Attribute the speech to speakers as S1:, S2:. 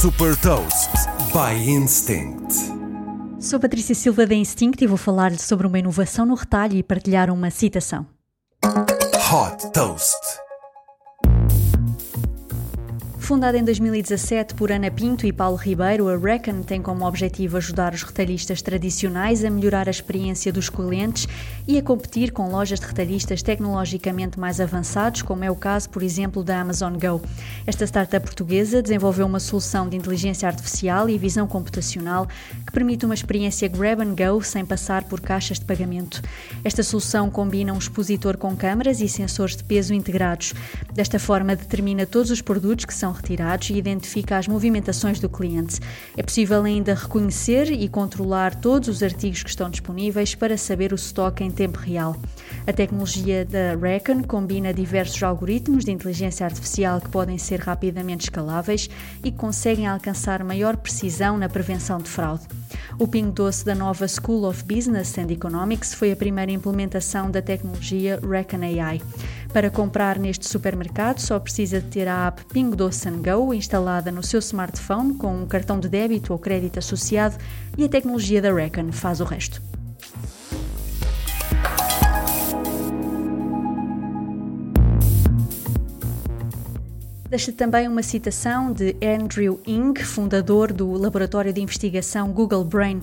S1: Super Toast by Instinct.
S2: Sou Patrícia Silva da Instinct e vou falar-lhe sobre uma inovação no retalho e partilhar uma citação.
S1: Hot Toast.
S2: Fundada em 2017 por Ana Pinto e Paulo Ribeiro, a Reckon tem como objetivo ajudar os retalhistas tradicionais a melhorar a experiência dos clientes e a competir com lojas de retalhistas tecnologicamente mais avançados, como é o caso, por exemplo, da Amazon Go. Esta startup portuguesa desenvolveu uma solução de inteligência artificial e visão computacional que permite uma experiência grab and go sem passar por caixas de pagamento. Esta solução combina um expositor com câmaras e sensores de peso integrados. Desta forma, determina todos os produtos que são retirados e identifica as movimentações do cliente. É possível ainda reconhecer e controlar todos os artigos que estão disponíveis para saber o estoque em tempo real. A tecnologia da Recon combina diversos algoritmos de inteligência artificial que podem ser rapidamente escaláveis e conseguem alcançar maior precisão na prevenção de fraude. O Ping Doce da nova School of Business and Economics foi a primeira implementação da tecnologia Recon AI. Para comprar neste supermercado, só precisa de ter a app Ping Doce Go instalada no seu smartphone com um cartão de débito ou crédito associado e a tecnologia da Recon faz o resto. Deixa também uma citação de Andrew Ng, fundador do laboratório de investigação Google Brain.